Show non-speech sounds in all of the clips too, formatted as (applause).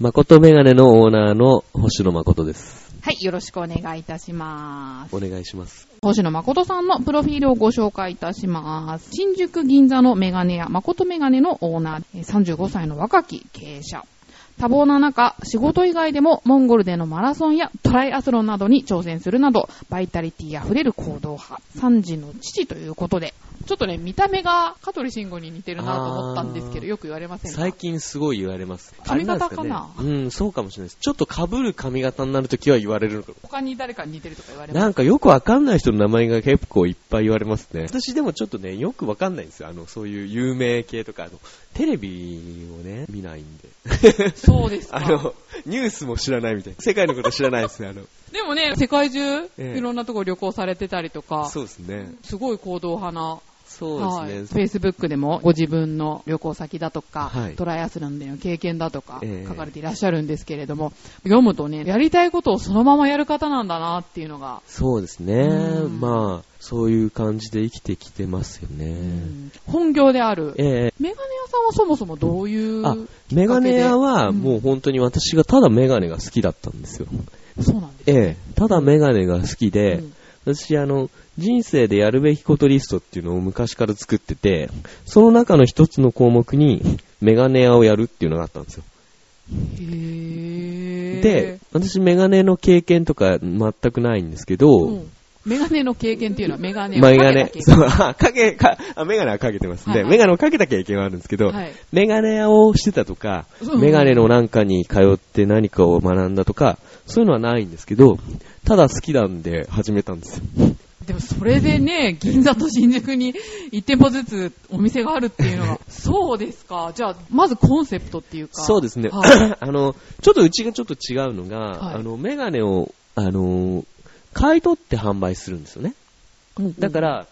誠メガネのオーナーの星野誠です。はい。よろしくお願いいたします。お願いします。星野誠さんのプロフィールをご紹介いたします。新宿銀座のメガネ屋、誠メガネのオーナー、えー35歳の若き経営者。多忙な中、仕事以外でもモンゴルでのマラソンやトライアスロンなどに挑戦するなど、バイタリティ溢れる行動派。3児の父ということで、ちょっとね、見た目が香取慎吾に似てるなと思ったんですけど、よく言われませんか最近すごい言われます。髪型あれんですねかうん、そうかもしれないです。ちょっと被る髪型になるときは言われるのかも。他に誰かに似てるとか言われます？なんかよくわかんない人の名前が結構いっぱい言われますね。私でもちょっとね、よくわかんないんですよ。あの、そういう有名系とか、あの、テレビをね、見ないんで。そうですか。あの、ニュースも知らないみたいな。世界のこと知らないですね、あの。でもね、世界中、ええいろんなとこ旅行されてたりとか、そうですね。すごい行動派な、そうですね。はい、Facebook でもご自分の旅行先だとか、はいトライアスロンでの経験だとかええ書かれていらっしゃるんですけれども、読むとね、やりたいことをそのままやる方なんだなっていうのが、そうですねうん。まあ、そういう感じで生きてきてますよね。うん本業である。ええメガネ屋さんはそもそもどういう、あ、メガネ屋はうんもう本当に私がただメガネが好きだったんですよ。そうなんです。ええ、ただメガネが好きで、うん私あの、人生でやるべきことリストっていうのを昔から作ってて、その中の一つの項目にメガネ屋をやるっていうのがあったんですよ。へー。で、私メガネの経験とか全くないんですけど、うん。メガネの経験っていうのはメガネをメガネ。かけ、た経そう、あ、かけ、か、あ、メガネはかけてます。で、はいはい。メガネをかけた経験はあるんですけど、はい。メガネ屋をしてたとか、うん。メガネのなんかに通って何かを学んだとか、そういうのはないんですけど、ただ好きなんで始めたんですよ。でもそれでね、銀座と新宿に1店舗ずつお店があるっていうのは、(laughs) そうですか。じゃあ、まずコンセプトっていうか。そうですね。はい (laughs) あの、ちょっとうちがちょっと違うのが、はいあの、メガネを、あの、買い取って販売するんですよね。だから、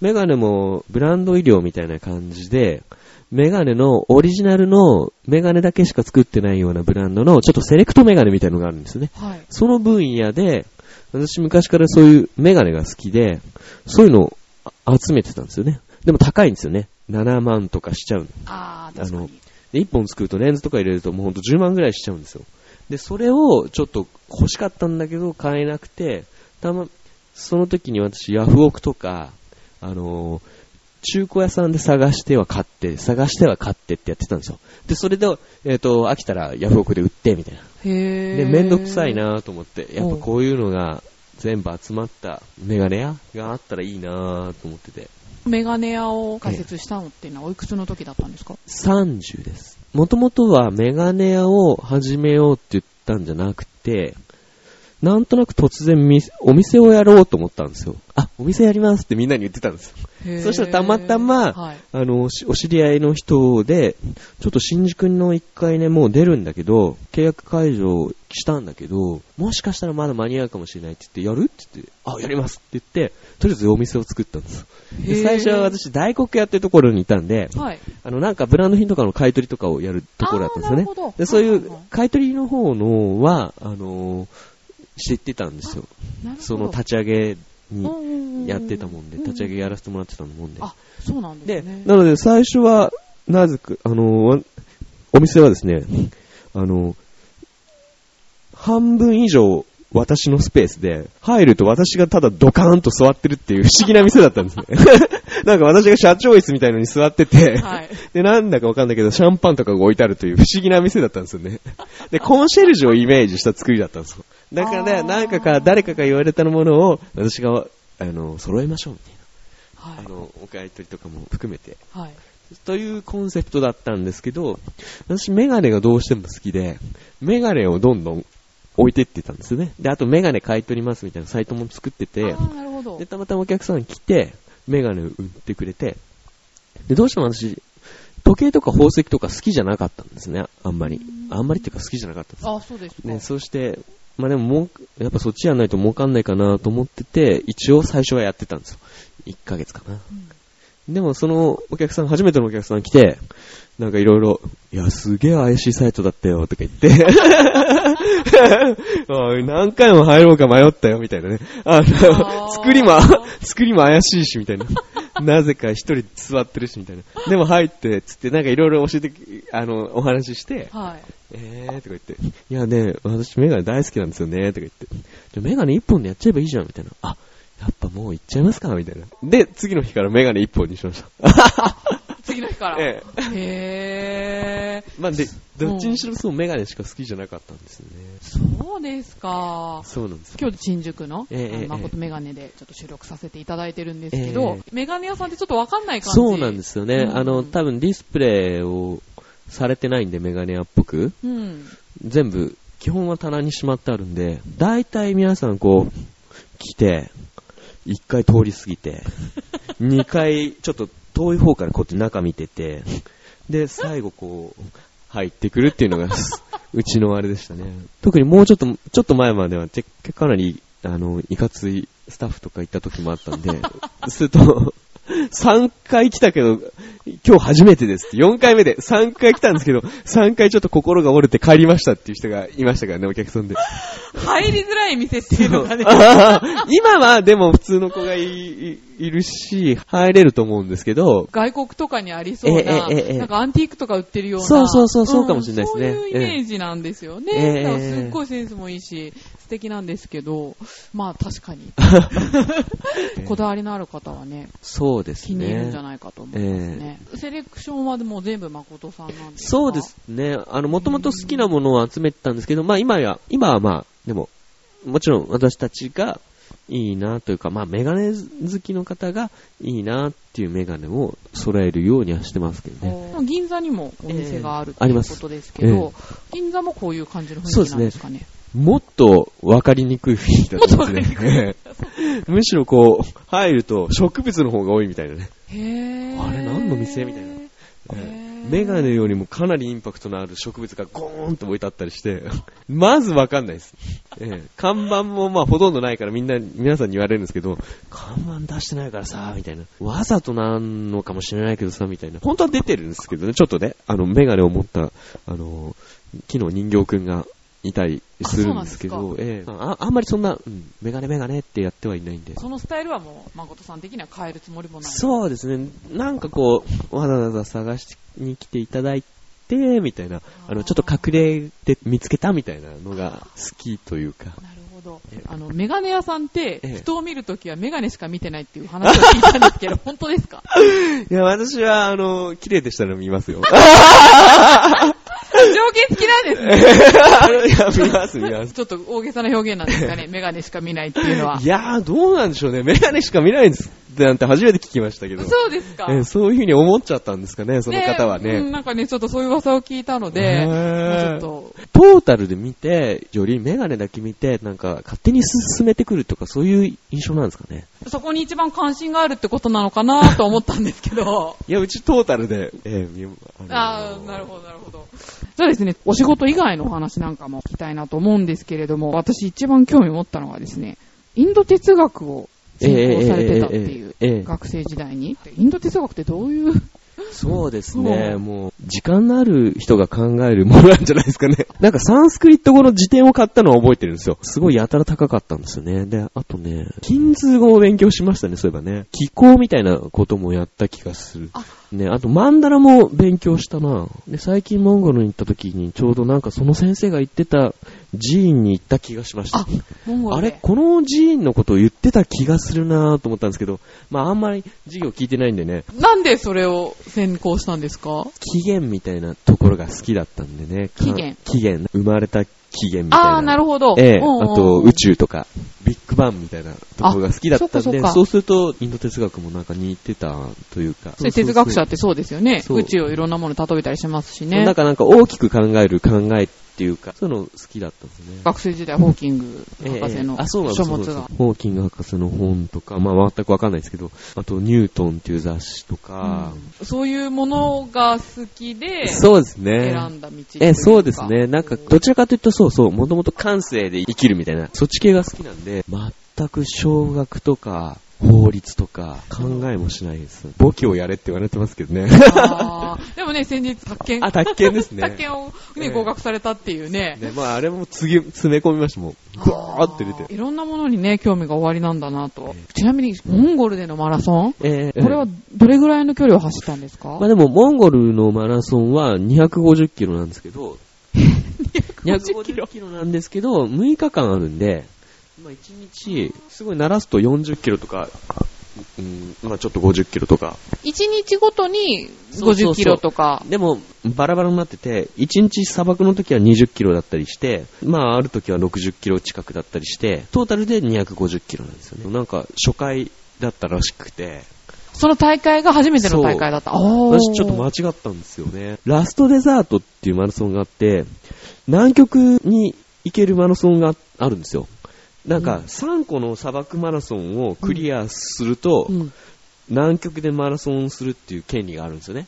メガネもブランド医療みたいな感じで、メガネのオリジナルのメガネだけしか作ってないようなブランドのちょっとセレクトメガネみたいなのがあるんですよね。はい。その分野で、私昔からそういうメガネが好きで、そういうのをあ集めてたんですよね。でも高いんですよね。7万とかしちゃうの。ああ、確かあのに。で、1本作るとレンズとか入れるともうほんと10万ぐらいしちゃうんですよ。で、それをちょっと欲しかったんだけど買えなくて、たま、その時に私ヤフオクとか、あのー中古屋さんで探しては買って、探しては買ってってやってたんですよ。で、それで、えっ、と、飽きたらヤフオクで売って、みたいな。へで、めんどくさい。なと思って、やっうんぱこういうのが全部集まったメガネ屋があったらいいなと思ってて。メガネ屋を開設したのっていうのはおいくつの時だったんですか？30です。もともとはメガネ屋を始めようって言ったんじゃなくて、なんとなく突然みお店をやろうと思ったんですよ。あ、お店やりますってみんなに言ってたんですよ。そしたらたまたまはい。あの、しお知り合いの人で、ちょっと新宿の1階ね、もう出るんだけど、契約解除したんだけど、もしかしたらまだ間に合うかもしれないって言って、やるって言って、あ、やりますって言って、とりあえずお店を作ったんですよ。で最初は私、大黒屋っていうところにいたんで、はい。あの、なんかブランド品とかの買い取りとかをやるところだったんですよねなるほど。で、そういうはい買い取りの方のは、あのー知ってたんですよ。その立ち上げににやってたもんで、立ち上げやらせてもらってたもんで。あ、そうなんでですね。なので最初は、なぜか、あのお店はですね、あのー半分以上私のスペースで、入ると私がただドカーンと座ってるっていう不思議な店だったんですね。(laughs) なんか私が社長椅子みたいのに座ってて、はい。で、なんだかわかんないけど、シャンパンとかが置いてあるという不思議な店だったんですよね。で、コンシェルジュをイメージした作りだったんですよ。だからね、なんかか、誰かが言われたものを、私が、あの、揃えましょうみたいな。はいあ。の、お買い取りとかも含めて。はい。というコンセプトだったんですけど、私メガネがどうしても好きで、メガネをどんどん置いてってたんですよね。で、あとメガネ買い取りますみたいなサイトも作っててで、。たまたまお客さん来て、メガネを売ってくれて、で、どうしても私、時計とか宝石とか好きじゃなかったんですね、あんまり。あんまりっていうか好きじゃなかったんです。あ、そうですか。ね、そして、まあでももう、やっぱそっちやんないと儲かんないかなと思ってて、一応最初はやってたんですよ。1ヶ月かな。でもそのお客さん、初めてのお客さん来て、なんかいろいろ、いや、すげえ怪しいサイトだったよ、とか言って、(laughs) 何回も入ろうか迷ったよ、みたいなね。あの、作りも、作りも怪しいし、みたいな。なぜか一人座ってるし、みたいな。でも入って、つって、なんかいろいろ教えて、あの、お話しして、はい。えーとか言って、いやね、私メガネ大好きなんですよね、とか言って、じゃあメガネ一本でやっちゃえばいいじゃん、みたいな。あ、やっぱもういっちゃいますか、みたいな。で、次の日からメガネ一本にしました。(laughs) 次の日から？えへー。まあで、どっちにしろそうメガネしか好きじゃなかったんですよね。そうですか。そうなんですよ。今日新宿の、ええ誠メガネでちょっと収録させていただいてるんですけど、えメガネ屋さんってちょっとわかんない感じそうなんですよね。うんあの、多分ディスプレイをされてないんで、メガネ屋っぽく。うん。全部、基本は棚にしまってあるんで、大体皆さんこう、来て、一回通り過ぎて、二回ちょっと遠い方からこうやって中見てて、で、最後こう、入ってくるっていうのが、(laughs) うちのあれでしたね。特にもうちょっと、ちょっと前までは、てかなり、あの、いかついスタッフとか行った時もあったんで、(laughs) すると、3回来たけど、今日初めてですって、4回目で3回来たんですけど、3回ちょっと心が折れて帰りましたっていう人がいましたからね、お客さんで。入りづらい店っていうのがね。今はでも普通の子がいいるし、入れると思うんですけど、外国とかにありそうな、えええなんかアンティークとか売ってるような。そうそうそうそうかもしれないですねうんそういうイメージなんですよね。えすっごいセンスもいいし、素敵なんですけど、まあ確かに。(laughs) こだわりのある方はね、そうです気に入るんじゃね。ないかと思いますね。セレクションはでも全部誠さんなんですか？そうですね。あの、もともと好きなものを集めてたんですけど、まあ今や、今はまあ、でも、もちろん私たちがいいなというか、まあメガネ好きの方がいいなっていうメガネを揃えるようにはしてますけどね。銀座にもお店があるええありますということですけど、銀座もこういう感じの雰囲気なんですかね？もっと分かりにくい雰囲気だったんですね。むしろこう、入ると植物の方が多いみたいなね。へーあれ何の店みたいなメガネよりもかなりインパクトのある植物がゴーンと置いてあったりして、まずわかんないです。ええ看板もまあほとんどないからみんな、皆さんに言われるんですけど、看板出してないからさ、みたいな。わざとなんのかもしれないけどさ、みたいな。本当は出てるんですけどね、ちょっとね、あの、メガネを持った、あの、木の人形くんがいたりするんですけど、ええああんまりそんな、うん、メガネメガネってやってはいないんで。そのスタイルはもう、誠さん的には変えるつもりもない。そうですね。なんかこう、わざわざ探しに来ていただいて、みたいな、あの、ちょっと隠れて見つけたみたいなのが好きというか。なるほど。あの、メガネ屋さんってええ、人を見るときはメガネしか見てないっていう話を聞いたんですけど、本当ですか？(laughs) いや、私は、あの、綺麗でしたら見ますよ。(laughs) 条件付きなんですね。見ます、見ます。ちょっと大げさな表現なんですかね。メガネしか見ないっていうのは。いやー、どうなんでしょうね。メガネしか見ないんですってなんて初めて聞きましたけど。そうですか。えそういう風に思っちゃったんですかね、その方はうんね。なんかね、ちょっとそういう噂を聞いたので、まあちょっと、トータルで見て、よりメガネだけ見て、なんか勝手に進めてくるとか、そういう印象なんですかね。そこに一番関心があるってことなのかなと思ったんですけど。(laughs) いや、うちトータルで、えー、見のああ、なるほど、なるほど。そうですね、お仕事以外のお話なんかも聞きたいなと思うんですけれども、私一番興味持ったのがですね、インド哲学を専攻されてたっていう、学生時代に。インド哲学ってどういう、そうですね、(laughs) うんもう、時間のある人が考えるものなんじゃないですかね。(laughs) なんかサンスクリット語の辞典を買ったのは覚えてるんですよ。すごいやたら高かったんですよね。で、あとね、金通語を勉強しましたね、そういえばね。気候みたいなこともやった気がする。あね、あとマンダラも勉強したな。で、最近モンゴルに行った時にちょうどなんかその先生が言ってた寺院に行った気がしましたあ。、モンゴルであれこの寺院のことを言ってた気がするなぁと思ったんですけど、まああんまり授業聞いてないんでね、なんでそれを専攻したんですか？起源みたいなところが好きだったんでね。か起源起源。生まれた起源みたいな。ああ、なるほど。ええ、うんうんうんあと宇宙とか、ビッグバンみたいなところが好きだったんで、あそうするとインド哲学もなんか似てたというか。それ哲学者ってそうですよね。宇宙をいろんなものに例えたりしますしね。なんかなんか大きく考える考えっっていうか、そういうの好きだったんですね。学生時代、ホーキング (laughs) 博士のあ、そうなん書物がそうなんです。ホーキング博士の本とか、まあ全くわかんないですけど、あとニュートンっていう雑誌とか、そういうものが好きで、そうですね。選んだ道え、そうですね。なんか、どちらかというとそうそう、もともと感性で生きるみたいな、そっち系が好きなんで、全く小学とか、法律とか、考えもしないです。簿記をやれって言われてますけどね。(laughs) でもね、先日、宅建。あ、宅建ですね。宅建を、ね、ええ合格されたっていうね。ね、まあ、あれも次、詰め込みましたもん。ぐわーって出て。いろんなものにね、興味が終わりなんだなと。ちなみに、モンゴルでのマラソン？えーこれはどれぐらいの距離を走ったんですか？まあでも、モンゴルのマラソンは250キロなんですけど、(laughs) 250キロ250キロなんですけど、6日間あるんで、まあ1日、すごい鳴らすと40キロとか、うん、まあちょっと50キロとか。1日ごとにそうそうそう50キロとか。でも、バラバラになってて、1日砂漠の時は20キロだったりして、まあある時は60キロ近くだったりして、トータルで250キロなんですよね。なんか初回だったらしくて、その大会が初めての大会だった。私ちょっと間違ったんですよね。ラストデザートっていうマラソンがあって、南極に行けるマラソンがあるんですよ。なんか、3個の砂漠マラソンをクリアすると、うん南極でマラソンするっていう権利があるんですよね。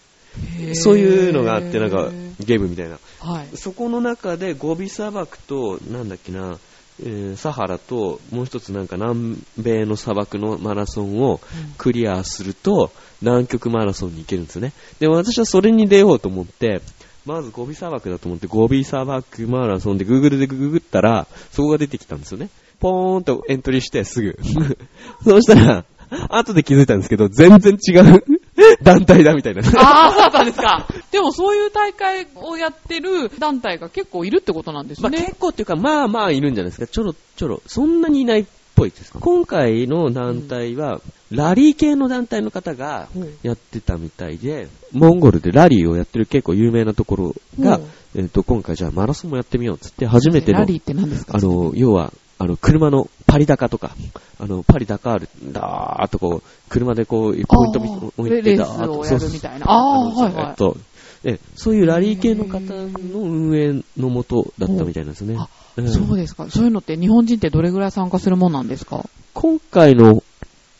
そういうのがあって、なんか、ゲームみたいな。はい。そこの中でゴビ砂漠と、なんだっけな、えーサハラと、もう一つなんか南米の砂漠のマラソンをクリアすると、南極マラソンに行けるんですよね。で、私はそれに出ようと思って、まずゴビ砂漠だと思って、ゴビ砂漠マラソンで Google でググったら、そこが出てきたんですよね。ポーンとエントリーしてすぐ。(laughs) そうしたら、後で気づいたんですけど、全然違う (laughs) 団体だみたいな。ああ、そうだったんですか。でもそういう大会をやってる団体が結構いるってことなんですまあ、ね。結構っていうか、まあまあいるんじゃないですか。ちょろちょろ。そんなにいないっぽいです。今回の団体は、ラリー系の団体の方がうんやってたみたいで、モンゴルでラリーをやってる結構有名なところが、うんえっ、と、今回じゃあマラソンもやってみようっつって、初めてのラ、リーって何ですか？あの、要は、あの、車のパリ高とか、あの、パリダカール、だーっとこう、車でこう、ポイント置いレてだーっとレースをやるみたいな。ああはいはい。えっと、えそういうラリー系の方の運営のもとだったみたいなんですね。あうんそうですか。そういうのって日本人ってどれぐらい参加するもんなんですか？今回の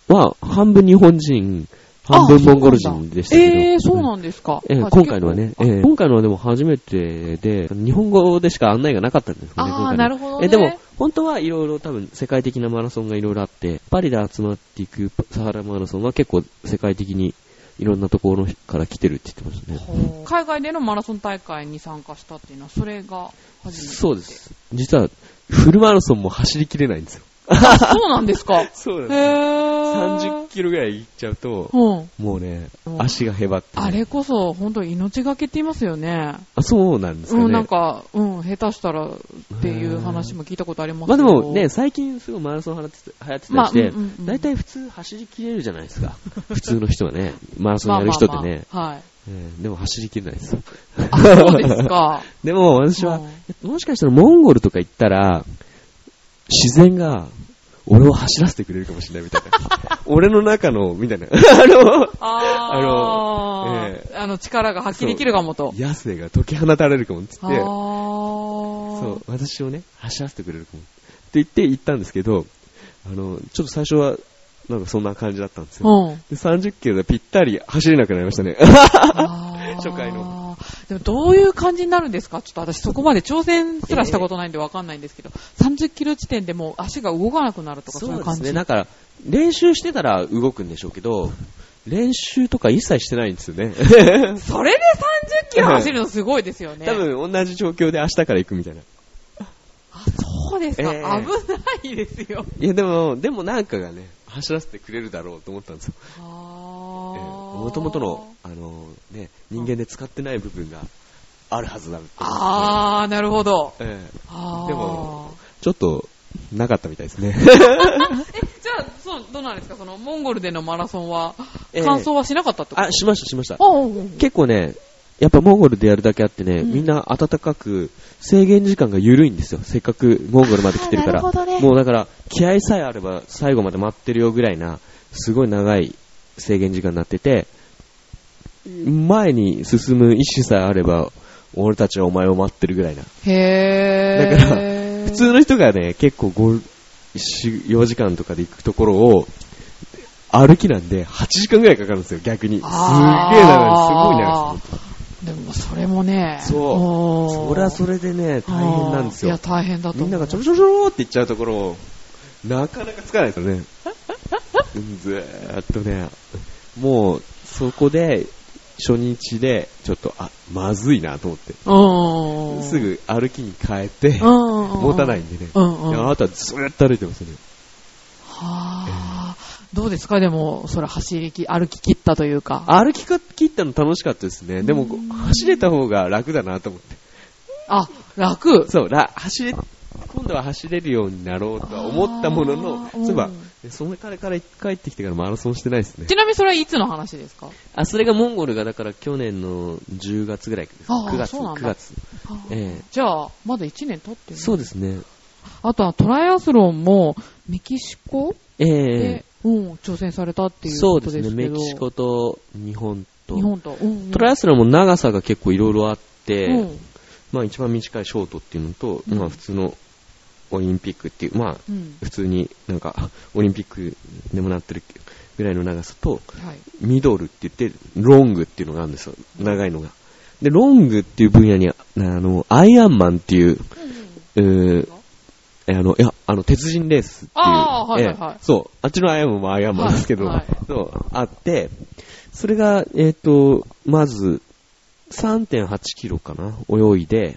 は半分日本人、半分モンゴル人でしたけど。ええー、そうなんですか。ええあ今回のはね、ええ今回のはでも初めてで、日本語でしか案内がなかったんですよね。ああ、今回のなるほどね。えでも、本当はいろいろ多分世界的なマラソンがいろいろあって、パリで集まっていくサハラマラソンは結構世界的にいろんなところから来てるって言ってましたね。海外でのマラソン大会に参加したっていうのは、それが初めて。そうです。実は、フルマラソンも走りきれないんですよ。あ、そうなんですか。(laughs) そうへー。30キロぐらい行っちゃうと、うん。もうねう、ん足がへばって、あれこそ、本当命がけって言いますよね。あ、そうなんですかね。うん、なんか、うん、下手したらっていう話も聞いたことありますまあけど。でもね、最近すごいマラソン流行ってた流行ってたりして、まあうんうんうん大体普通走りきれるじゃないですか。(laughs) 普通の人はね、マラソンやる人ってね。まあまあまあはい。えーでも走りきれないです。あ、そうですか。(laughs) でも私はうん、もしかしたらモンゴルとか行ったら、自然が俺を走らせてくれるかもしれないみたいな。(laughs) 俺の中の、みたいな。(laughs) あの、ああののえあの、力が発揮できるかもと。野生が解き放たれるかもっつって、そう、私をね、走らせてくれるかも。って言って行ったんですけど、あの、ちょっと最初は、なんかそんな感じだったんですよ。うん。で30キロでぴったり走れなくなりましたね。(laughs) 初回の。でもどういう感じになるんですか？ちょっと私そこまで挑戦すらしたことないんでわかんないんですけど、30キロ地点でもう足が動かなくなるとかそういう感じ。そうですね。だから、練習してたら動くんでしょうけど、練習とか一切してないんですよね。(laughs) それで30キロ走るのすごいですよね。多分同じ状況で明日から行くみたいな。あ、そうですか。ええ危ないですよ。いやでも、でもなんかがね、走らせてくれるだろうと思ったんですよ。もともとの、あのね、人間で使ってない部分があるはずだって。あー、なるほど。えーでも、ちょっと、なかったみたいですね。(laughs) え、じゃあ、そう、どうなんですか？その、モンゴルでのマラソンは、ええ完走はしなかったってこと？あ、しました、しました。結構ね、やっぱモンゴルでやるだけあってね、うんみんな暖かく、制限時間が緩いんですよ。せっかくモンゴルまで来てるから。なるほどねもうだから、気合さえあれば最後まで待ってるよぐらいな、すごい長い制限時間になってて、前に進む意思さえあれば、俺たちはお前を待ってるぐらいな。へー。だから普通の人がね、結構5、4 4時間とかで行くところを、歩きなんで8時間ぐらいかかるんですよ、逆に。すっげえ長い、すごい長いです。でもそれもね。そうそれはそれでね、大変なんですよいや、。大変だと思う。みんながちょろちょろちょろって行っちゃうところを、なかなかつかないですよね。うんずーっとね、もう、そこで、初日で、ちょっと、あ、まずいなと思って。うん。すぐ歩きに変えて、うん、持たないんでね。あなたはずーっと歩いてますね。はあ。どうですか？でも、それ走りき、歩き切ったというか。歩き切ったの楽しかったですね。でも、走れた方が楽だなと思って。あ、楽。そう、ら走れ、今度は走れるようになろうとは思ったものの、そういえばうん、それからから帰ってきてからマラソンしてないですね。ちなみにそれはいつの話ですか？あ、それがモンゴルがだから去年の10月ぐらいです。あー9月、そうなんだ9月。ええじゃあ、まだ1年経ってるそうですね。あとはトライアスロンも、メキシコえでえ、うん、挑戦されたっていうそうことですすけど。でね。メキシコと日本と。日本と。うんうんトライアスロンも長さが結構いろいろあって、うんまあ一番短いショートっていうのと、うんまあ普通のオリンピックっていう、まあうん。普通になんか (laughs) オリンピックでもなってるぐらいの長さと、はい。ミドルって言って、ロングっていうのがあるんですよ。長いのが。で、ロングっていう分野に、あの、アイアンマンっていう、うあの、いや、あの、鉄人レースっていう。はいはいそう。あっちのアイアンマンもアイアンマンですけど、はいはいそう、あって、それが、えっ、と、まず、3.8キロかな泳いで、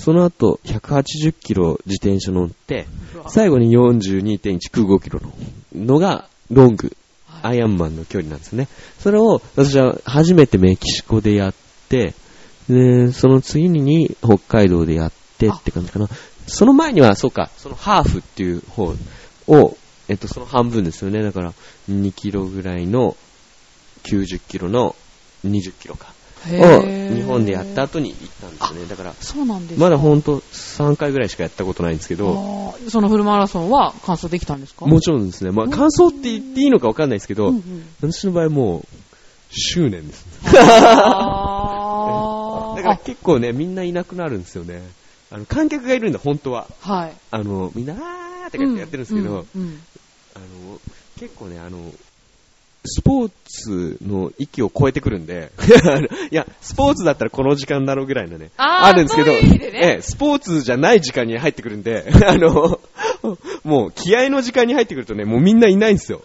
その後、180キロ自転車乗って、最後に42.195キロののが、ロング、アイアンマンの距離なんですね。それを、私は初めてメキシコでやって、で、その次に北海道でやってって感じかな。その前には、そうか、そのハーフっていう方を、えっと、その半分ですよね。だから、2キロぐらいの、90キロの20キロか。へをー日本でやった後に行ったんですよね。だから、そうなんですかまだほんと3回ぐらいしかやったことないんですけど、そのフルマラソンは完走できたんですか？もちろんですね。まあ、感想って言っていいのかわかんないですけど、うんうん私の場合もう、執念です。あ (laughs) だから結構ね、みんないなくなるんですよね。あの、観客がいるんだ、本当は。あはい。あの、みんな、あーってやってるんですけど、うんうんあの、結構ね、あの、スポーツの域を超えてくるんで、(laughs) いや、スポーツだったらこの時間だろうぐらいのね、あーるんですけど、ねええスポーツじゃない時間に入ってくるんで、あの、(laughs) もう気合の時間に入ってくるとね、もうみんないないんですよ。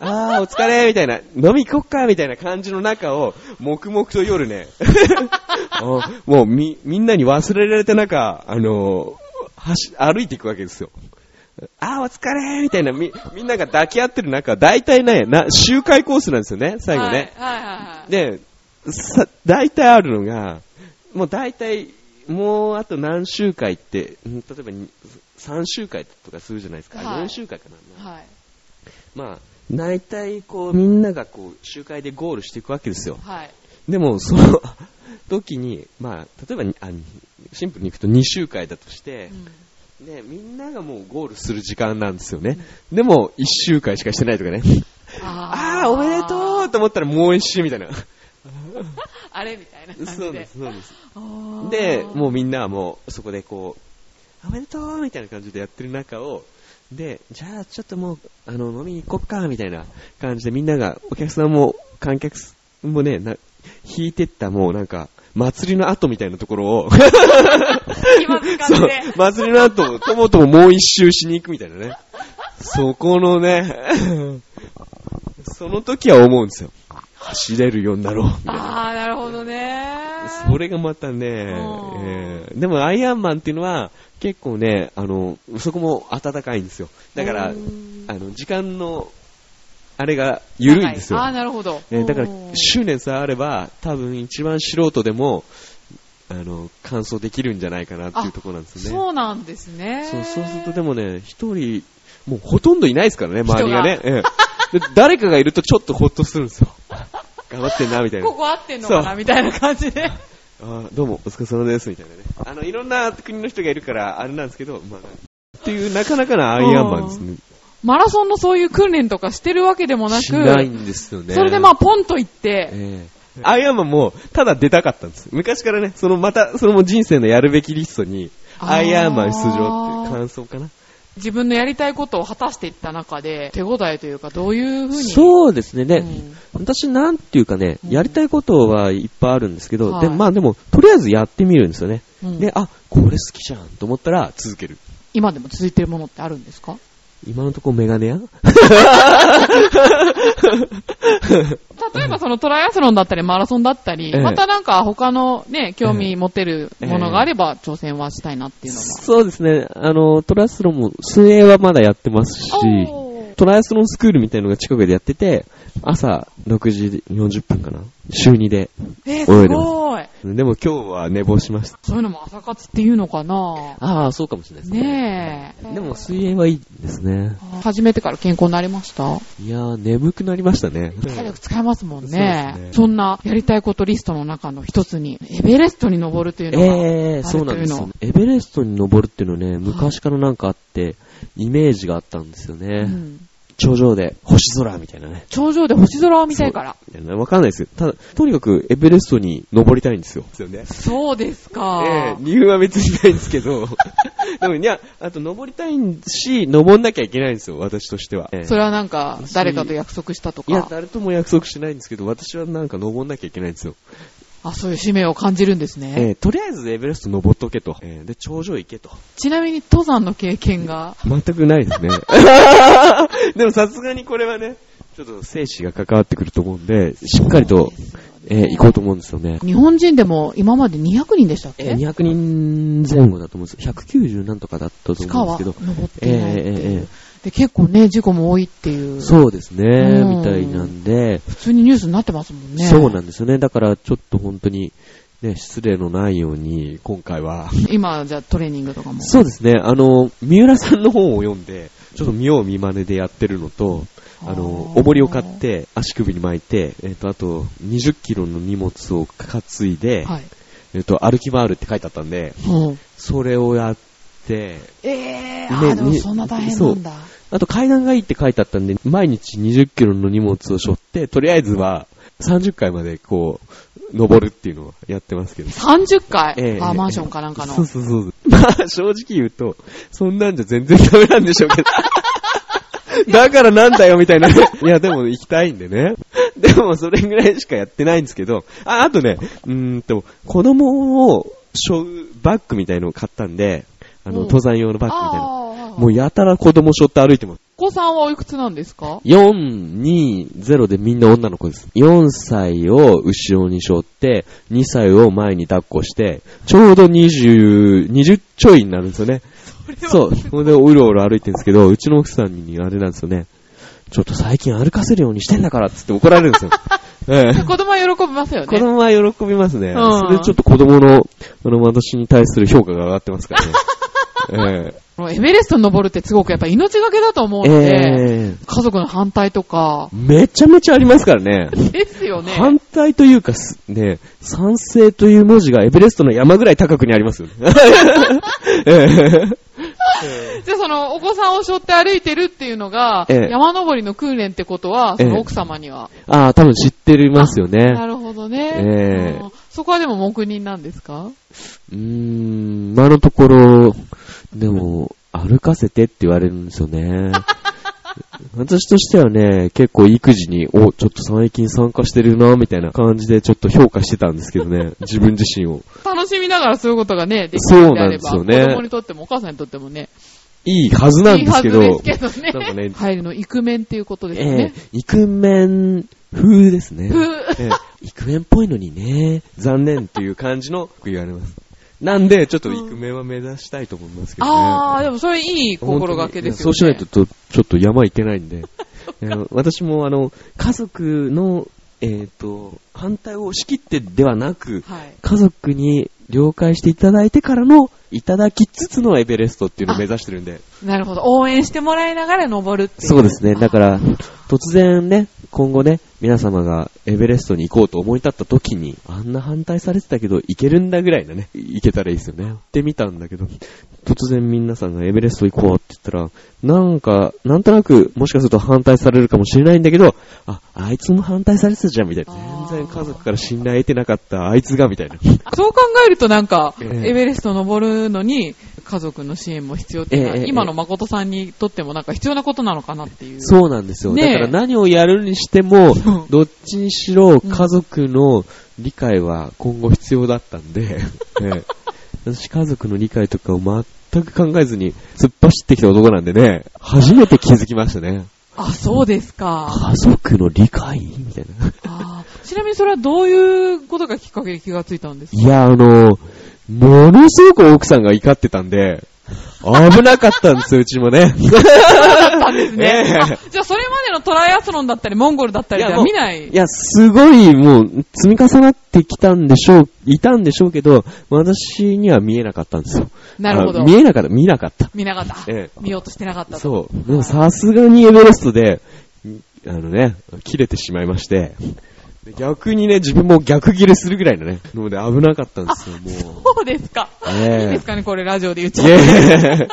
あー、お疲れみたいな、飲み行こっかみたいな感じの中を、黙々と夜ね、(laughs) あもうみ、みんなに忘れられた中、あの、走、歩いていくわけですよ。あー、お疲れみたいな、み、みんなが抱き合ってる中、大体ね、な、周回コースなんですよね、最後ね。はいはいはいはい。で、さ、大体あるのが、もう大体、もうあと何周回って、ん例えばに3周回とかするじゃないですか。はい4周回かな。はい。まあ、大体こう、みんながこう、周回でゴールしていくわけですよ。はい。でも、その時に、まあ、例えばにあ、シンプルにいくと2周回だとしてう、んで、みんながもうゴールする時間なんですよね。でも、1周回しかしてないとかね。あー、おめでとうと思ったらもう1周みたいな。(laughs) あれみたいな感じで。そうです、そうです。で、もうみんなはもうそこでこう、おめでとうみたいな感じでやってる中を、で、じゃあちょっともう、あの、飲みに行こっか、みたいな感じでみんなが、お客さんも観客もね、な引いてったもうなんか、祭りの後みたいなところを、気まずかって。、祭りの後、ともとももう一周しに行くみたいなね。そこのね、その時は思うんですよ。走れるようになろう、みたいな。あー、なるほどね。それがまたね、えーでもアイアンマンっていうのは結構ね、あの、そこも暖かいんですよ。だからう、んあの、時間の、あれが緩いんですよ。あー、なるほど。ねだからうん、執念さえあれば、多分一番素人でも、あの、完走できるんじゃないかなっていうところなんですよね。そうなんですね。そう、そうするとでもね、一人、もうほとんどいないですからね、周りがね。ええで誰かがいるとちょっとほっとするんですよ。(laughs) 頑張ってんな、みたいな。ここ合ってんのかなみたいな感じで。あーどうも、お疲れ様です、みたいなね。あの、いろんな国の人がいるから、あれなんですけど、まあ、っていう、なかなかなアイアンマンですね。マラソンのそういう訓練とかしてるわけでもなく、しないんですよね。それでまあポンと行って、ええアイアンマンも、ただ出たかったんです。昔からね、そのまた、そのも人生のやるべきリストに、アイアンマン出場っていう感想かな。自分のやりたいことを果たしていった中で、手応えというか、どういうふうに？そうですね。ね、うん私なんていうかね、うんやりたいことはいっぱいあるんですけど、はいで、まあでも、とりあえずやってみるんですよね。うんで、あ、これ好きじゃんと思ったら続ける。今でも続いてるものってあるんですか？今のところメガネ屋？例えばそのトライアスロンだったりマラソンだったり、ええまたなんか他のね、興味持てるものがあれば挑戦はしたいなっていうのが。そうですね。あの、トライアスロンも、水泳はまだやってますし、トライアスロンスクールみたいなのが近くでやってて、朝6時40分かな週2で。えー、すごい。でも今日は寝坊しました。そういうのも朝活っていうのかなああ、そうかもしれないですね。ねえ。でも水泳はいいですね。始めてから健康になりました？いやー、眠くなりましたね。体力使えますもんねですねそんなやりたいことリストの中の一つに、エベレストに登るというのが、ええー、そうなんですよ。エベレストに登るっていうのね、昔からなんかあって、イメージがあったんですよね。うん頂上で星空みたいなね。頂上で星空を見たいから。わかんないですよ。ただ、とにかくエベレストに登りたいんですよ。ですよね。そうですか。ええ理由は別にないんですけど、(laughs) でもいや、あと登りたいし、登んなきゃいけないんですよ、私としては。ええそれはなんか、誰かと約束したといや、か、誰とも約束しないんですけど、私はなんか登んなきゃいけないんですよ。あ、そういう使命を感じるんですね。ええとりあえずエベレスト登っとけと。ええで、頂上行けと。ちなみに登山の経験が、全くないですね。(laughs) でもさすがにこれはね、ちょっと生死が関わってくると思うんで、しっかりと、えー行こうと思うんですよね。日本人でも今まで200人でしたっけ？えー200人前後だと思うんです。190なんとかだったと思うんですけど。登ってえええええで、結構ね、事故も多いっていう。そうですね、うんみたいなんで、普通にニュースになってますもんね。そうなんですよね。だからちょっと本当に、ね、失礼のないように、今回は。今、じゃあトレーニングとかも。そうですね、あの、三浦さんの本を読んで、ちょっと見よう見真似でやってるのと、あの、重りを買って、足首に巻いて、えっ、と、あと、20キロの荷物を担いで、はい。えっ、と、歩き回るって書いてあったんで、うん。それをやって、えー、あーでもにそんな大変なんだ。あと階段がいいって書いてあったんで、毎日20キロの荷物を背負って、とりあえずは30階までこう、登るっていうのをやってますけど。30回、ええあ、マンションかなんかの。そうそうそう。(laughs) まあ、正直言うと、そんなんじゃ全然ダメなんでしょうけど。(laughs) だからなんだよ、みたいな。いや、でも行きたいんでね。でも、それぐらいしかやってないんですけど、あ、あとね、うーんと、子供を背負うバッグみたいのを買ったんで、あの、うん登山用のバッグみたいな。ああ。もうやたら子供背負って歩いてます。お子さんはおいくつなんですか？4、2、0でみんな女の子です。4歳を後ろに背負って、2歳を前に抱っこして、ちょうど20、20ちょいになるんですよね。そう。それでうろうろ歩いてるんですけど、うちの奥さんにあれなんですよね。ちょっと最近歩かせるようにしてんだからっつって怒られるんですよ。(laughs) ええ子供は喜びますよね。子供は喜びますね。んそれでちょっと子供の、あの、私に対する評価が上がってますからね。(laughs) えこのエベレストに登るってすごくやっぱ命がけだと思うえので、ええ家族の反対とか、めちゃめちゃありますからね。ですよね。反対というかす、ね、賛成という文字がエベレストの山ぐらい高くにありますよね。(laughs) えじゃあそのお子さんを背負って歩いてるっていうのが、ええ山登りの訓練ってことは、そええの奥様には。ああ、多分知ってますよね。なるほどね。えそこはでも黙認なんですか？うーん、今のところ、でも、歩かせてって言われるんですよね。(laughs) 私としてはね、結構育児に、お、ちょっと最近参加してるな、みたいな感じでちょっと評価してたんですけどね、(laughs) 自分自身を。楽しみながらそういうことがね、できるのであれば、そうなんですよね子供にとってもお母さんにとってもね、いいはずなんですけど、いいはずですけどね。なんかね入るのイクメンっていうことですよええね。イクメン風ですね。風ええイクメンっぽいのにね、残念っていう感じの言われます。なんで、ちょっとイクメンは目指したいと思いますけどね。あー、でもそれいい心がけですよね。そうしないとと、ちょっと山行けないんで。(laughs) 私もあの、家族の、えっ、と、反対を仕切ってではなく、はい。家族に了解していただいてからの、いただきつつのエベレストっていうのを目指してるんで。なるほど。応援してもらいながら登るっていう。そうですね。だから、突然ね、今後ね、皆様がエベレストに行こうと思い立った時に、あんな反対されてたけど、行けるんだぐらいなね、行けたらいいですよね。行ってみたんだけど、突然皆さんがエベレスト行こうって言ったら、なんか、なんとなく、もしかすると反対されるかもしれないんだけど、あ、あいつも反対されてたじゃん、みたいな。然家族から信頼得てなかったあいつがみたいな。そう考えるとなんか、ええエベレスト登るのに、家族の支援も必要っていうのは、え今の誠さんにとってもなんか必要なことなのかなっていう。そうなんですよ。ねえだから何をやるにしてもうん、どっちにしろ家族の理解は今後必要だったんで、(laughs) ええ私家族の理解とかを全く考えずに突っ走ってきた男なんでね、初めて気づきましたね。あ、そうですか。家族の理解？みたいな。ちなみにそれはどういうことがきっかけで気がついたんですか？いや、あの、ものすごく奥さんが怒ってたんで、危なかったんですよ、(laughs) うちもね。ったんですね。ええあじゃあそれまでのトライアスロンだったり、モンゴルだったりでは見ない？いや、すごい、もう、積み重なってきたんでしょう、いたんでしょうけど、私には見えなかったんですよ。なるほどあ見えなかった、見なかった。見なかった。え見ようとしてなかったと。そう。でもさすがにエベレストで、あのね、切れてしまいまして、で逆にね、自分も逆切れするぐらいのね、ので危なかったんですよ、もそうですか。う。ええいいですかね、これラジオで言っちいゃって。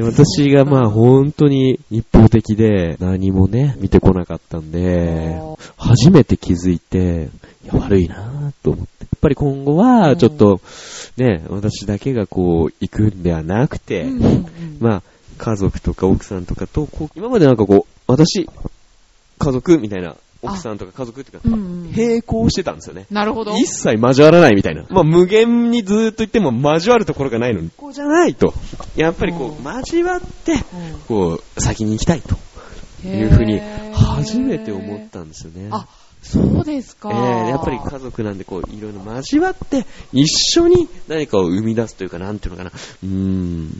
私がまあ本当に一方的で何もね、見てこなかったんで、初めて気づいて、いや悪いなぁと思って。やっぱり今後はちょっとね、私だけがこう行くんではなくて、うんうんうんまあ家族とか奥さんとかと今までなんかこう、私、家族みたいな、奥さんとか家族っていうか、並行してたんですよね。なるほど。一切交わらないみたいな。まあ、無限にずーっと言っても交わるところがないのに、ここじゃないと。やっぱりこう、交わって、こう、先に行きたいというふうに、初めて思ったんですよね。あ、そうですか。えーやっぱり家族なんでこう、いろいろ交わって、一緒に何かを生み出すというか、なんていうのかな。うーん。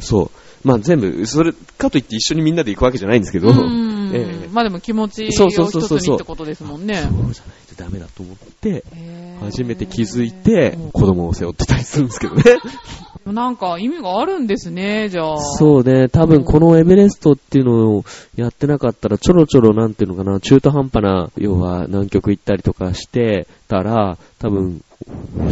そう。まあ全部、それ、かといって一緒にみんなで行くわけじゃないんですけど、うんええ。まあでも気持ちを一つにってことですもんね。そうじゃないとダメだと思って、へー。初めて気づいてうん、子供を背負ってたりするんですけどね。(laughs) なんか意味があるんですね、じゃあ。そうね、多分このエベレストっていうのをやってなかったら、ちょろちょろなんていうのかな、中途半端な、要は南極行ったりとかしてたら、多分、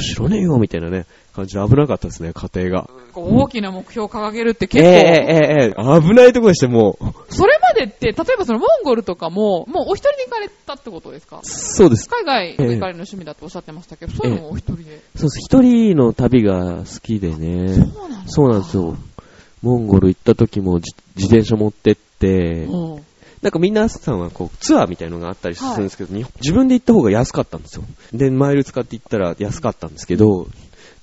知らねえよ、みたいなね、感じで危なかったですね、家庭が。大きな目標を掲げるって結構、ええええええ危ないとこでして、もう、それまでって、例えばそのモンゴルとかも、もうお一人で行かれたってことですか？そうです。海外ええ行かれるの趣味だとおっしゃってましたけど、そういうのもお一人で？そうです。一人の旅が好きでね。そうなんですか？そうなんですよ。モンゴル行った時も自自転車持ってって、うんなんか皆さんはこうツアーみたいのがあったりするんですけど、日本自分で行った方が安かったんですよ。で、マイル使って行ったら安かったんですけど、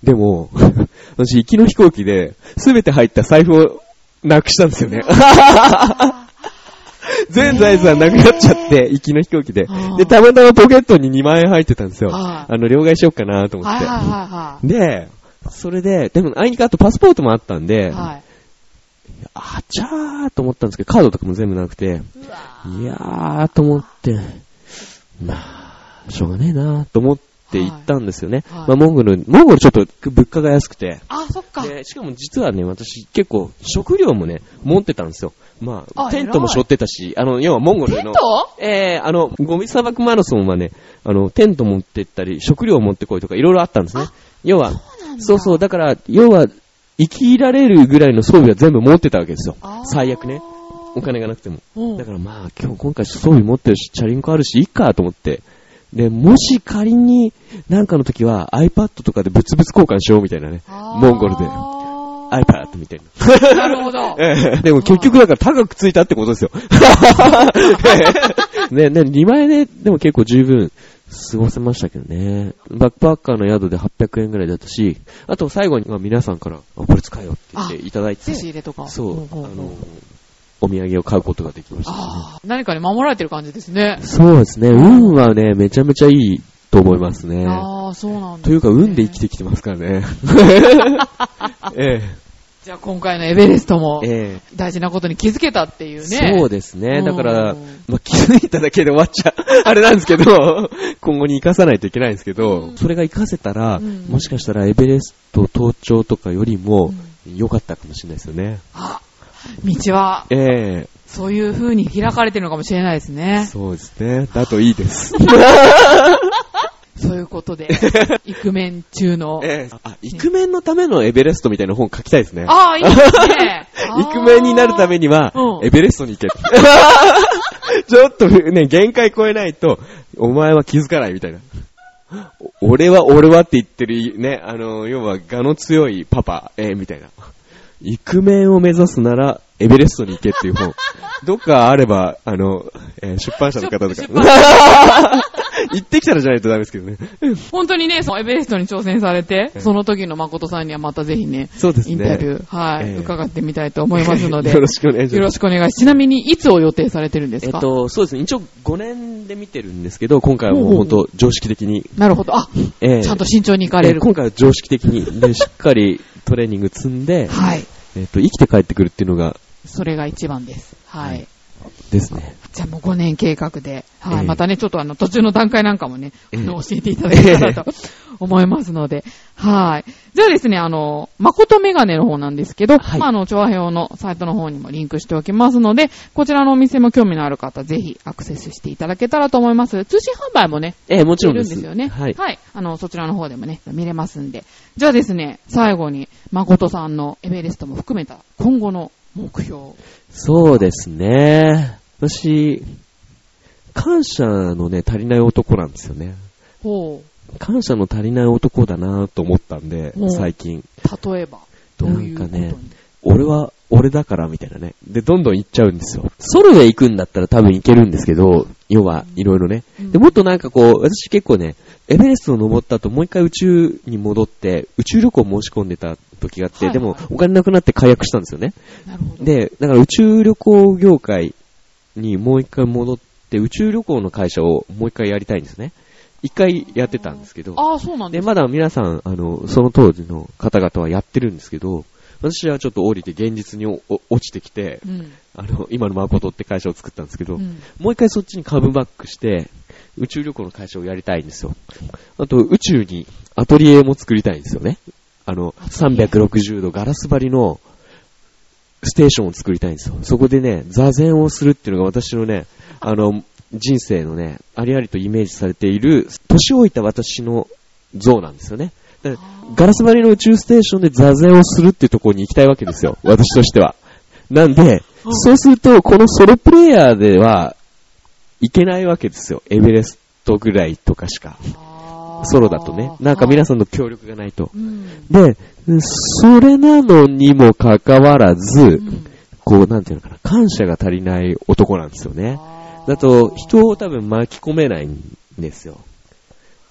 でも、(laughs) 私行きの飛行機で全て入った財布をなくしたんですよね。(laughs) 全財産なくなっちゃって、行きの飛行機で。で、たまたまポケットに2万円入ってたんですよ。はいあの、両替しよっかなと思って。で、それで、でも、あいにくあとパスポートもあったんで。あちゃーと思ったんですけど、カードとかも全部なくて、いやーと思って、まあ、しょうがねえなと思って行ったんですよね。はいはいまあ、モンゴル、モンゴルちょっと物価が安くて、あ、そっか。で、しかも実はね、私結構食料もね、持ってたんですよ。まあ、あテントも背負ってたし、あの、要はモンゴルの。テント？えー、あの、ゴミ砂漠マラソンはね、あの、テント持ってったり、食料持ってこいとかいろいろあったんですね。要は、そうそう、だから、要は、生きられるぐらいの装備は全部持ってたわけですよ。最悪ね。お金がなくても。うんだからまあ、今日今回装備持ってるし、チャリンコあるし、いいかと思って。で、もし仮に、なんかの時は iPad とかで物々交換しようみたいなね。モンゴルで。あ iPad みたいな。ーなるほど。(laughs) ええでも結局だから高くついたってことですよ。(laughs) ね、ね、2万円で、でも結構十分過ごせましたけどね。バックパッカーの宿で800円ぐらいだったし、あと最後にまあ皆さんから、あこれ使えよって言っていただいて差、し入れとか。そう、あの、お土産を買うことができましたね。何かに守られてる感じですね。そうですね、運はね、めちゃめちゃいいと思いますね。ああ、そうなんだ、というか、運で生きてきてますからね。(laughs) えじゃあ今回のエベレストもえ、え大事なことに気づけたっていうえね。そうですね。だからうん、まあ、気づいただけで終わっちゃう、(laughs) あれなんですけど、今後に活かさないといけないんですけど、それが活かせたら、うんもしかしたらエベレスト登頂とかよりも良かったかもしれないですよね。あ、道はえそういう風に開かれてるのかもしれないですえね。そうですね。だといいです。そういうことで、(laughs) イクメン中の。ええあ、イクメンのためのエベレストみたいな本書きたいですね。ああ、いいですね。(laughs) イクメンになるためにはう、んエベレストに行け。(laughs) ちょっとね、限界超えないと、お前は気づかないみたいな。お俺は俺はって言ってる、ね、あの、要は、我の強いパパ、えーみたいな。イクメンを目指すなら、エベレストに行けっていう本。(laughs) どっかあれば、あの、えー出版社の方とか (laughs) 行ってきたらじゃないとダメですけどね。本当にね、そのエベレストに挑戦されて、ええその時の誠さんにはまたぜひね、そうですね。インタビュー、はい、ええ伺ってみたいと思いますので、(laughs) よろしくお願いします。よろしくお願いします。ちなみに、いつを予定されてるんですか？えっと、そうですね。一応5年で見てるんですけど、今回はもうほうほう本当常識的に、なるほど。あ、ええちゃんと慎重に行かれる。えー今回は常識的に、で、しっかりトレーニング積んで、はい。えっ、と、生きて帰ってくるっていうのが、それが一番です。はい。はいですね。じゃあもう5年計画で、はい。ええまたね、ちょっとあの、途中の段階なんかもね、ええあの、教えていただけたらと思いますので、はい。じゃあですね、あの、誠メガネの方なんですけど、はいまあ、あの、調和表のサイトの方にもリンクしておきますので、こちらのお店も興味のある方、ぜひアクセスしていただけたらと思います。通信販売もね、えーもちろんいです。るんですよね。はい。あの、そちらの方でもね、見れますんで。じゃあですね、最後に、誠さんのエベレストも含めた今後の目標。そうですね。私、感謝のね、足りない男なんですよね。ほ感謝の足りない男だなと思ったんでお、最近。う。例えば、どういうかね俺は、俺だからみたいなね。で、どんどん行っちゃうんですよ。ソロで行くんだったら多分行けるんですけど、要は、いろいろね。うんで、もっとなんかこう、私結構ね、エベレストを登った後、もう一回宇宙に戻って、宇宙旅行申し込んでた時があって、はいでも、お金なくなって解約したんですよね。なるほど。で、だから宇宙旅行業界にもう一回戻って、宇宙旅行の会社をもう一回やりたいんですね。一回やってたんですけど、ああ、そうなんでで、すまだ皆さん、あの、その当時の方々はやってるんですけど、私はちょっと降りて現実に落ちてきて、うん。あの、今の誠って会社を作ったんですけど、うん。もう一回そっちにカムバックして、宇宙旅行の会社をやりたいんですよ。あと、宇宙にアトリエも作りたいんですよね。あの、アトリエ360度ガラス張りのステーションを作りたいんですよ。そこでね、座禅をするっていうのが私のね、あの、人生のね、ありありとイメージされている、年老いた私の像なんですよね。ガラス張りの宇宙ステーションで座禅をするっていうところに行きたいわけですよ。私としては。なんで、うんそうすると、このソロプレイヤーでは、いけないわけですよ。エベレストぐらいとかしか。ソロだとね。なんか皆さん。んの協力がないと。うん。で、それなのにもかかわらずう、んこう、なんていうのかな、感謝が足りない男なんですよね。だと、人を多分巻き込めないんですよ。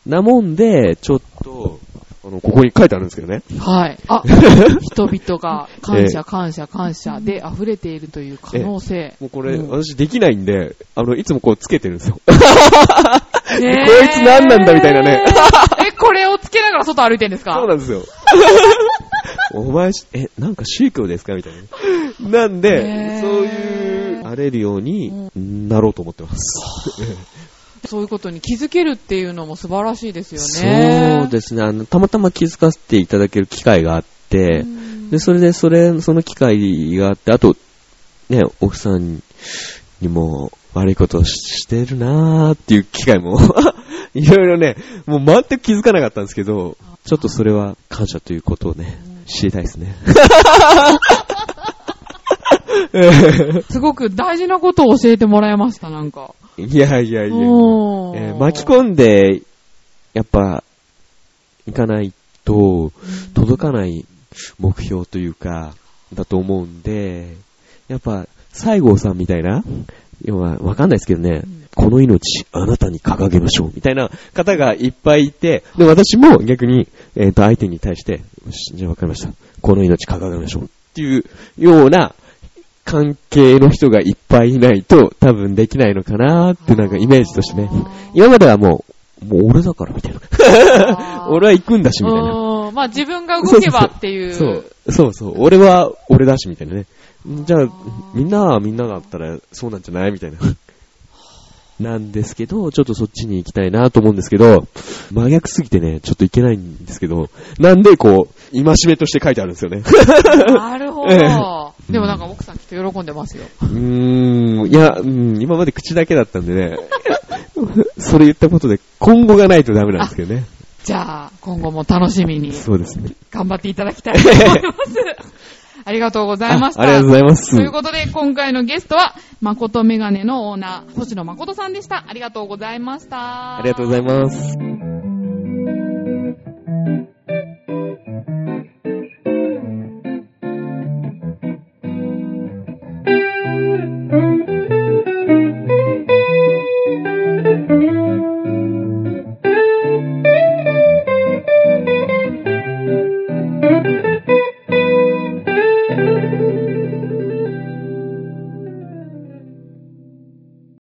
なもんで、ちょっと、あの、ここに書いてあるんですけどね。はい。あ、(laughs) 人々が感謝、感謝、感謝で溢れているという可能性。もうこれ、うん私できないんで、あの、いつもこうつけてるんですよ。(laughs) こいこいつ何なんだみたいなね。え、これをつけながら外歩いてんですか？そうなんですよ。(laughs) お前し、え、なんか宗教ですかみたいな。なんでそういう、なれるようになろうと思ってます。そういうことに気づけるっていうのも素晴らしいですよね。そうですね。あの、たまたま気づかせていただける機会があって、うんで、それで、それ、その機会があって、あと、ね、奥さんにも悪いことをししてるなーっていう機会も、(laughs) いろいろね、もう全く気づかなかったんですけど、ちょっとそれは感謝ということをね、知りたいですね。(laughs) すごく大事なことを教えてもらいました、なんか。いやいやいや、えー巻き込んで、やっぱ、いかないと、届かない目標というか、だと思うんで、やっぱ、西郷さんみたいな、要は、わかんないですけどね、この命、あなたに掲げましょう、みたいな方がいっぱいいて、で、私も逆に、えっ、と、相手に対して、よし、じゃあわかりました。この命掲げましょう、っていうような、関係の人がいっぱいいないと多分できないのかなーってなんかイメージとしてね。今まではもう、もう俺だからみたいな。俺は行くんだしみたいな。うんまあ自分が動けばっていう。そう、そうそう。俺は俺だしみたいなね。じゃあ、みんなはみんなだったらそうなんじゃない？みたいな。(laughs) なんですけど、ちょっとそっちに行きたいなと思うんですけど、真逆すぎてね、ちょっと行けないんですけど、なんでこう、今しめとして書いてあるんですよね。なるほど。(laughs) えでもなんか奥さんきっと喜んでますよ。うーん、いや、うん、今まで口だけだったんでね。(laughs) それ言ったことで今後がないとダメなんですけどね。じゃあ、今後も楽しみにそうですね。頑張っていただきたいと思います。ありがとうございました。ありがとうございます。ということで、今回のゲストは、誠メガネのオーナー、星野誠さんでした。ありがとうございました。ありがとうございます。